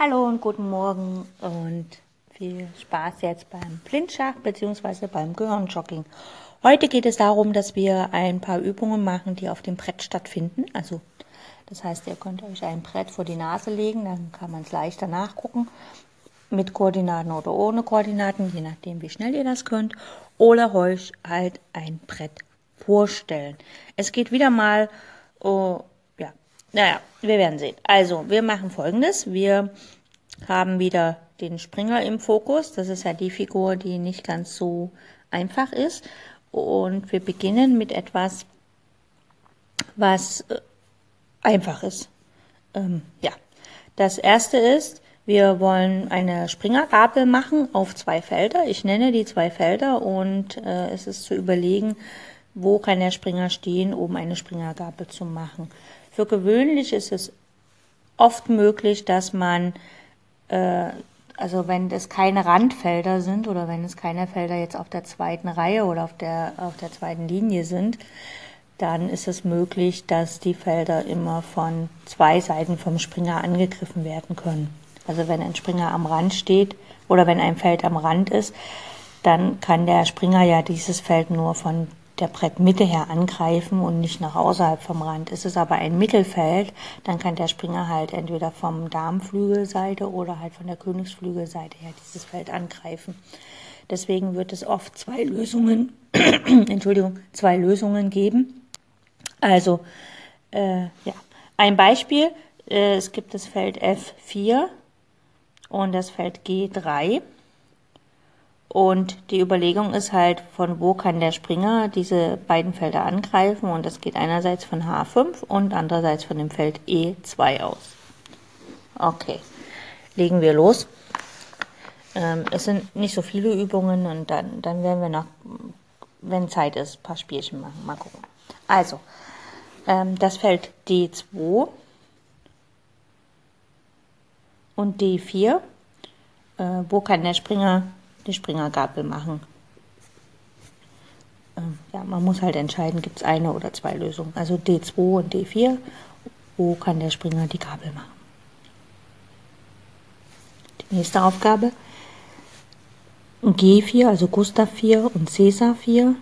Hallo und guten Morgen und viel Spaß jetzt beim Blindschach bzw. beim Gehirnjogging. Heute geht es darum, dass wir ein paar Übungen machen, die auf dem Brett stattfinden. Also das heißt, ihr könnt euch ein Brett vor die Nase legen, dann kann man es leichter nachgucken, mit Koordinaten oder ohne Koordinaten, je nachdem wie schnell ihr das könnt. Oder euch halt ein Brett vorstellen. Es geht wieder mal oh, naja, wir werden sehen. Also, wir machen folgendes. Wir haben wieder den Springer im Fokus. Das ist ja die Figur, die nicht ganz so einfach ist. Und wir beginnen mit etwas, was äh, einfach ist. Ähm, ja, das erste ist, wir wollen eine Springergabel machen auf zwei Felder. Ich nenne die zwei Felder und äh, es ist zu überlegen, wo kann der Springer stehen, um eine Springergabel zu machen. Für gewöhnlich ist es oft möglich, dass man, äh, also wenn es keine Randfelder sind oder wenn es keine Felder jetzt auf der zweiten Reihe oder auf der, auf der zweiten Linie sind, dann ist es möglich, dass die Felder immer von zwei Seiten vom Springer angegriffen werden können. Also wenn ein Springer am Rand steht oder wenn ein Feld am Rand ist, dann kann der Springer ja dieses Feld nur von der Brettmitte her angreifen und nicht nach außerhalb vom Rand. Ist es aber ein Mittelfeld, dann kann der Springer halt entweder vom Darmflügelseite oder halt von der Königsflügelseite her dieses Feld angreifen. Deswegen wird es oft zwei Lösungen, Entschuldigung, zwei Lösungen geben. Also, äh, ja, ein Beispiel, äh, es gibt das Feld F4 und das Feld G3. Und die Überlegung ist halt, von wo kann der Springer diese beiden Felder angreifen. Und das geht einerseits von H5 und andererseits von dem Feld E2 aus. Okay, legen wir los. Ähm, es sind nicht so viele Übungen und dann, dann werden wir noch, wenn Zeit ist, ein paar Spielchen machen. Mal gucken. Also, ähm, das Feld D2 und D4. Äh, wo kann der Springer die Springergabel machen. Ähm, ja, man muss halt entscheiden, gibt es eine oder zwei Lösungen. Also D2 und D4, wo kann der Springer die Gabel machen. Die nächste Aufgabe, G4, also Gustav 4 und Cäsar 4.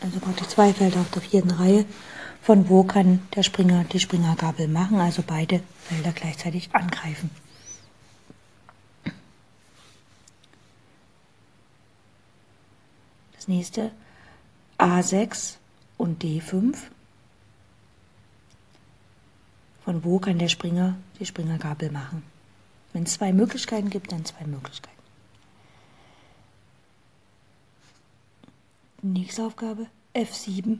Also praktisch zwei Felder auf der vierten Reihe. Von wo kann der Springer die Springergabel machen, also beide Felder gleichzeitig angreifen. Das nächste A6 und D5. Von wo kann der Springer die Springergabel machen? Wenn es zwei Möglichkeiten gibt, dann zwei Möglichkeiten. Nächste Aufgabe F7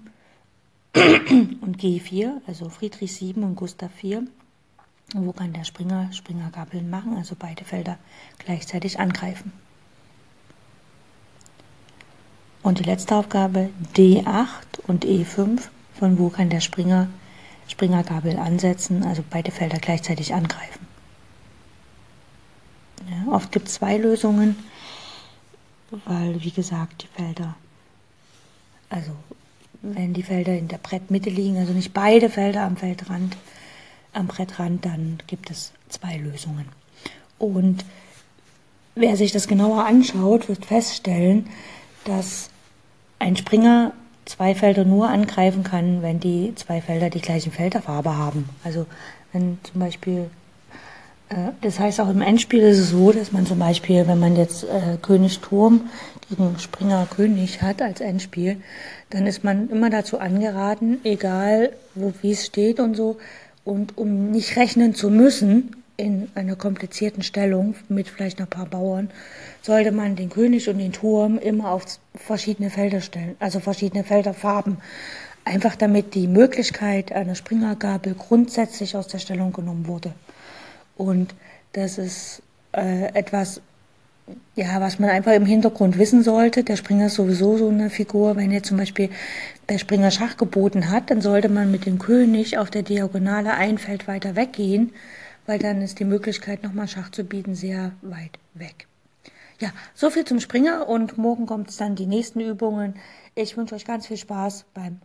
und G4, also Friedrich 7 und Gustav 4. Wo kann der Springer Springergabeln machen, also beide Felder gleichzeitig angreifen? Und die letzte Aufgabe D8 und E5. Von wo kann der Springer Springergabel ansetzen, also beide Felder gleichzeitig angreifen. Ja, oft gibt es zwei Lösungen, weil, wie gesagt, die Felder, also wenn die Felder in der Brettmitte liegen, also nicht beide Felder am Feldrand, am Brettrand, dann gibt es zwei Lösungen. Und wer sich das genauer anschaut, wird feststellen, dass ein Springer zwei Felder nur angreifen kann, wenn die zwei Felder die gleiche Felderfarbe haben. Also wenn zum Beispiel, äh, das heißt auch im Endspiel ist es so, dass man zum Beispiel, wenn man jetzt äh, König Turm gegen Springer König hat als Endspiel, dann ist man immer dazu angeraten, egal wo wie es steht und so, und um nicht rechnen zu müssen, in einer komplizierten Stellung mit vielleicht noch ein paar Bauern, sollte man den König und den Turm immer auf verschiedene Felder stellen, also verschiedene Felderfarben. Einfach damit die Möglichkeit einer Springergabel grundsätzlich aus der Stellung genommen wurde. Und das ist äh, etwas, ja, was man einfach im Hintergrund wissen sollte. Der Springer ist sowieso so eine Figur. Wenn jetzt zum Beispiel der Springer Schach geboten hat, dann sollte man mit dem König auf der Diagonale ein Feld weiter weggehen weil dann ist die Möglichkeit, nochmal Schach zu bieten, sehr weit weg. Ja, so viel zum Springer und morgen kommt es dann die nächsten Übungen. Ich wünsche euch ganz viel Spaß beim